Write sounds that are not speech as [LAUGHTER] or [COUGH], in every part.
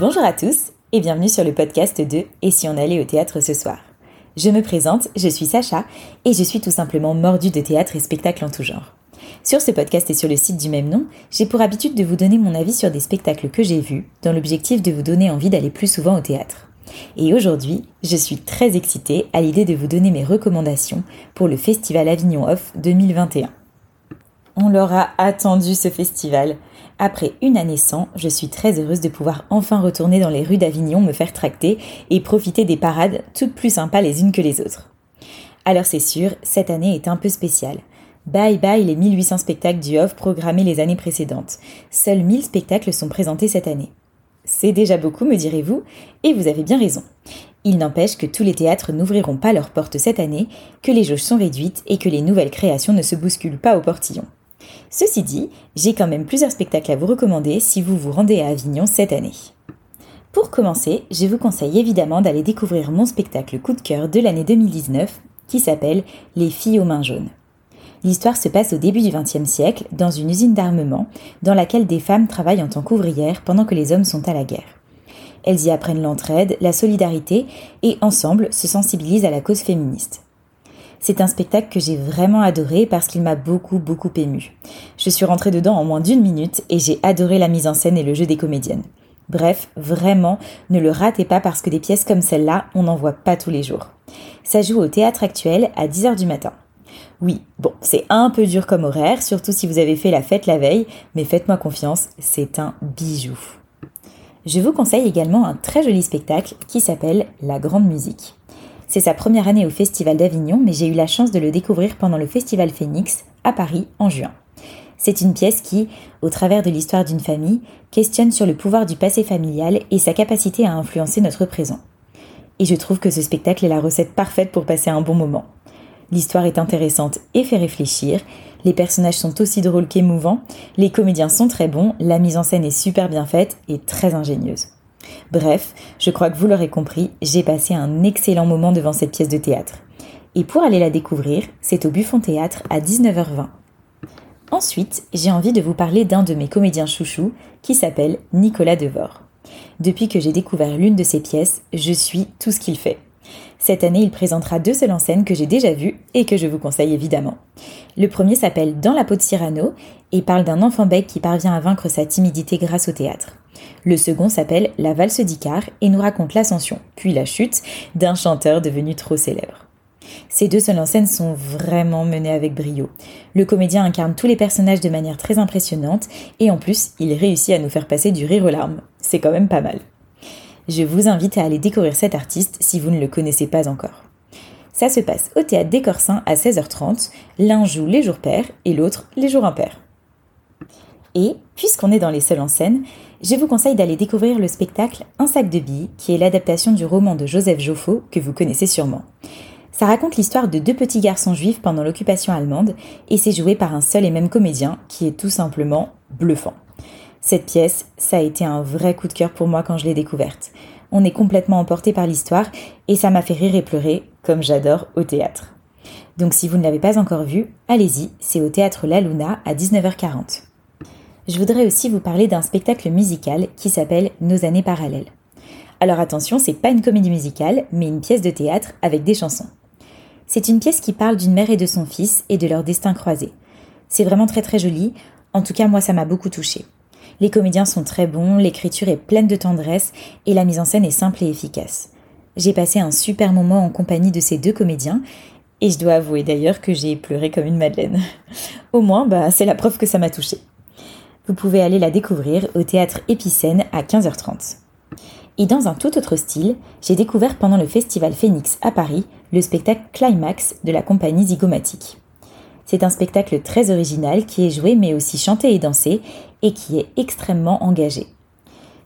Bonjour à tous et bienvenue sur le podcast de Et si on allait au théâtre ce soir Je me présente, je suis Sacha et je suis tout simplement mordue de théâtre et spectacles en tout genre. Sur ce podcast et sur le site du même nom, j'ai pour habitude de vous donner mon avis sur des spectacles que j'ai vus, dans l'objectif de vous donner envie d'aller plus souvent au théâtre. Et aujourd'hui, je suis très excitée à l'idée de vous donner mes recommandations pour le Festival Avignon Off 2021. On l'aura attendu ce festival. Après une année sans, je suis très heureuse de pouvoir enfin retourner dans les rues d'Avignon me faire tracter et profiter des parades toutes plus sympas les unes que les autres. Alors c'est sûr, cette année est un peu spéciale. Bye bye les 1800 spectacles du Off programmés les années précédentes. Seuls 1000 spectacles sont présentés cette année. C'est déjà beaucoup, me direz-vous, et vous avez bien raison. Il n'empêche que tous les théâtres n'ouvriront pas leurs portes cette année, que les jauges sont réduites et que les nouvelles créations ne se bousculent pas au portillon. Ceci dit, j'ai quand même plusieurs spectacles à vous recommander si vous vous rendez à Avignon cette année. Pour commencer, je vous conseille évidemment d'aller découvrir mon spectacle coup de cœur de l'année 2019 qui s'appelle Les filles aux mains jaunes. L'histoire se passe au début du XXe siècle dans une usine d'armement dans laquelle des femmes travaillent en tant qu'ouvrières pendant que les hommes sont à la guerre. Elles y apprennent l'entraide, la solidarité et ensemble se sensibilisent à la cause féministe. C'est un spectacle que j'ai vraiment adoré parce qu'il m'a beaucoup beaucoup ému. Je suis rentrée dedans en moins d'une minute et j'ai adoré la mise en scène et le jeu des comédiennes. Bref, vraiment, ne le ratez pas parce que des pièces comme celle-là, on n'en voit pas tous les jours. Ça joue au théâtre actuel à 10h du matin. Oui, bon, c'est un peu dur comme horaire, surtout si vous avez fait la fête la veille, mais faites-moi confiance, c'est un bijou. Je vous conseille également un très joli spectacle qui s'appelle La Grande Musique. C'est sa première année au Festival d'Avignon, mais j'ai eu la chance de le découvrir pendant le Festival Phoenix à Paris en juin. C'est une pièce qui, au travers de l'histoire d'une famille, questionne sur le pouvoir du passé familial et sa capacité à influencer notre présent. Et je trouve que ce spectacle est la recette parfaite pour passer un bon moment. L'histoire est intéressante et fait réfléchir, les personnages sont aussi drôles qu'émouvants, les comédiens sont très bons, la mise en scène est super bien faite et très ingénieuse. Bref, je crois que vous l'aurez compris, j'ai passé un excellent moment devant cette pièce de théâtre. Et pour aller la découvrir, c'est au Buffon Théâtre à 19h20. Ensuite, j'ai envie de vous parler d'un de mes comédiens chouchous qui s'appelle Nicolas Devor. Depuis que j'ai découvert l'une de ses pièces, je suis tout ce qu'il fait. Cette année, il présentera deux seules en scène que j'ai déjà vues et que je vous conseille évidemment. Le premier s'appelle Dans la peau de Cyrano et parle d'un enfant bec qui parvient à vaincre sa timidité grâce au théâtre. Le second s'appelle La valse d'Icare et nous raconte l'ascension, puis la chute, d'un chanteur devenu trop célèbre. Ces deux seules en scène sont vraiment menées avec brio. Le comédien incarne tous les personnages de manière très impressionnante et en plus, il réussit à nous faire passer du rire aux larmes. C'est quand même pas mal. Je vous invite à aller découvrir cet artiste si vous ne le connaissez pas encore. Ça se passe au théâtre des Corsins à 16h30. L'un joue les jours pairs et l'autre les jours impairs. Et, puisqu'on est dans les seuls en scène, je vous conseille d'aller découvrir le spectacle Un sac de billes, qui est l'adaptation du roman de Joseph Joffo, que vous connaissez sûrement. Ça raconte l'histoire de deux petits garçons juifs pendant l'occupation allemande, et c'est joué par un seul et même comédien, qui est tout simplement bluffant. Cette pièce, ça a été un vrai coup de cœur pour moi quand je l'ai découverte. On est complètement emporté par l'histoire, et ça m'a fait rire et pleurer, comme j'adore au théâtre. Donc si vous ne l'avez pas encore vu, allez-y, c'est au théâtre La Luna à 19h40 je voudrais aussi vous parler d'un spectacle musical qui s'appelle Nos années parallèles. Alors attention, c'est pas une comédie musicale, mais une pièce de théâtre avec des chansons. C'est une pièce qui parle d'une mère et de son fils et de leur destin croisé. C'est vraiment très très joli, en tout cas moi ça m'a beaucoup touché. Les comédiens sont très bons, l'écriture est pleine de tendresse et la mise en scène est simple et efficace. J'ai passé un super moment en compagnie de ces deux comédiens et je dois avouer d'ailleurs que j'ai pleuré comme une madeleine. [LAUGHS] Au moins, bah, c'est la preuve que ça m'a touchée vous pouvez aller la découvrir au théâtre Épicène à 15h30. Et dans un tout autre style, j'ai découvert pendant le festival Phoenix à Paris le spectacle Climax de la compagnie Zygomatique. C'est un spectacle très original qui est joué mais aussi chanté et dansé et qui est extrêmement engagé.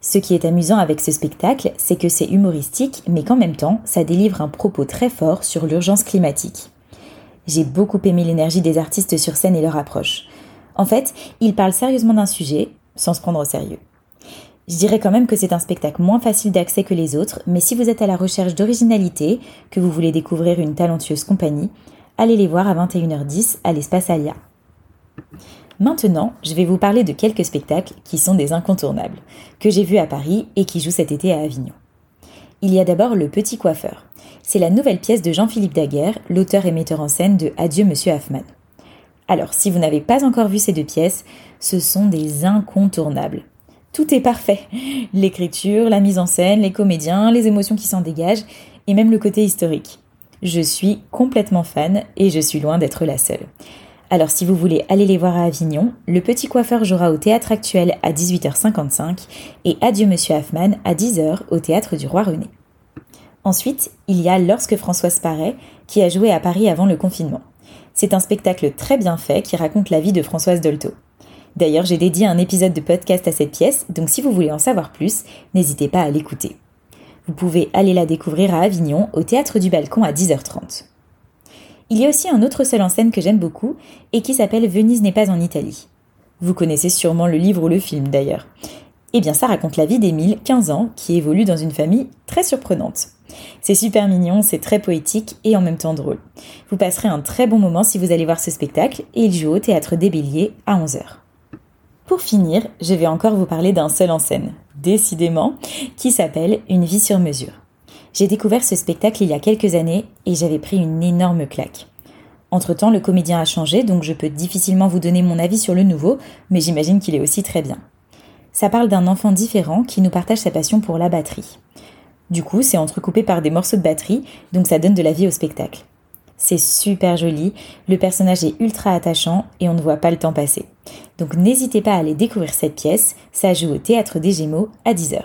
Ce qui est amusant avec ce spectacle, c'est que c'est humoristique mais qu'en même temps, ça délivre un propos très fort sur l'urgence climatique. J'ai beaucoup aimé l'énergie des artistes sur scène et leur approche. En fait, il parle sérieusement d'un sujet, sans se prendre au sérieux. Je dirais quand même que c'est un spectacle moins facile d'accès que les autres, mais si vous êtes à la recherche d'originalité, que vous voulez découvrir une talentueuse compagnie, allez les voir à 21h10 à l'espace Alia. Maintenant, je vais vous parler de quelques spectacles qui sont des incontournables, que j'ai vus à Paris et qui jouent cet été à Avignon. Il y a d'abord Le Petit Coiffeur. C'est la nouvelle pièce de Jean-Philippe Daguerre, l'auteur et metteur en scène de Adieu Monsieur Hoffman. Alors, si vous n'avez pas encore vu ces deux pièces, ce sont des incontournables. Tout est parfait. L'écriture, la mise en scène, les comédiens, les émotions qui s'en dégagent, et même le côté historique. Je suis complètement fan et je suis loin d'être la seule. Alors si vous voulez aller les voir à Avignon, Le Petit Coiffeur jouera au Théâtre Actuel à 18h55 et Adieu Monsieur Hoffman à 10h au Théâtre du Roi René. Ensuite, il y a Lorsque Françoise paraît, qui a joué à Paris avant le confinement. C'est un spectacle très bien fait qui raconte la vie de Françoise Dolto. D'ailleurs, j'ai dédié un épisode de podcast à cette pièce, donc si vous voulez en savoir plus, n'hésitez pas à l'écouter. Vous pouvez aller la découvrir à Avignon, au Théâtre du Balcon à 10h30. Il y a aussi un autre seul en scène que j'aime beaucoup et qui s'appelle Venise n'est pas en Italie. Vous connaissez sûrement le livre ou le film d'ailleurs. Eh bien ça raconte la vie d'Émile, 15 ans, qui évolue dans une famille très surprenante. C'est super mignon, c'est très poétique et en même temps drôle. Vous passerez un très bon moment si vous allez voir ce spectacle et il joue au théâtre des Béliers à 11h. Pour finir, je vais encore vous parler d'un seul en scène, décidément, qui s'appelle Une vie sur mesure. J'ai découvert ce spectacle il y a quelques années et j'avais pris une énorme claque. Entre-temps, le comédien a changé, donc je peux difficilement vous donner mon avis sur le nouveau, mais j'imagine qu'il est aussi très bien. Ça parle d'un enfant différent qui nous partage sa passion pour la batterie. Du coup, c'est entrecoupé par des morceaux de batterie, donc ça donne de la vie au spectacle. C'est super joli, le personnage est ultra attachant et on ne voit pas le temps passer. Donc n'hésitez pas à aller découvrir cette pièce, ça joue au Théâtre des Gémeaux à 10h.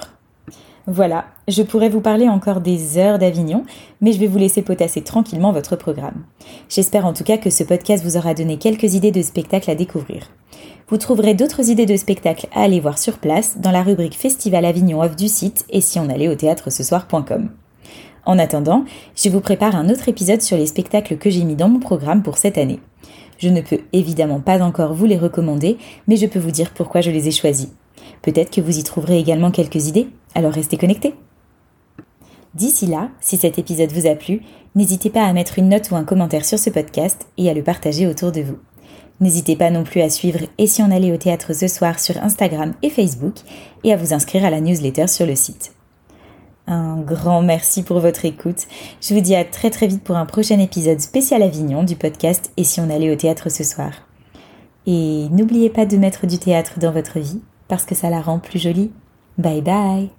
Voilà, je pourrais vous parler encore des heures d'Avignon, mais je vais vous laisser potasser tranquillement votre programme. J'espère en tout cas que ce podcast vous aura donné quelques idées de spectacles à découvrir. Vous trouverez d'autres idées de spectacles à aller voir sur place dans la rubrique Festival Avignon Off du site et si on allait au théâtre ce soir.com. En attendant, je vous prépare un autre épisode sur les spectacles que j'ai mis dans mon programme pour cette année. Je ne peux évidemment pas encore vous les recommander, mais je peux vous dire pourquoi je les ai choisis. Peut-être que vous y trouverez également quelques idées, alors restez connectés. D'ici là, si cet épisode vous a plu, n'hésitez pas à mettre une note ou un commentaire sur ce podcast et à le partager autour de vous. N'hésitez pas non plus à suivre Et si on allait au théâtre ce soir sur Instagram et Facebook et à vous inscrire à la newsletter sur le site. Un grand merci pour votre écoute. Je vous dis à très très vite pour un prochain épisode spécial Avignon du podcast Et si on allait au théâtre ce soir. Et n'oubliez pas de mettre du théâtre dans votre vie parce que ça la rend plus jolie. Bye bye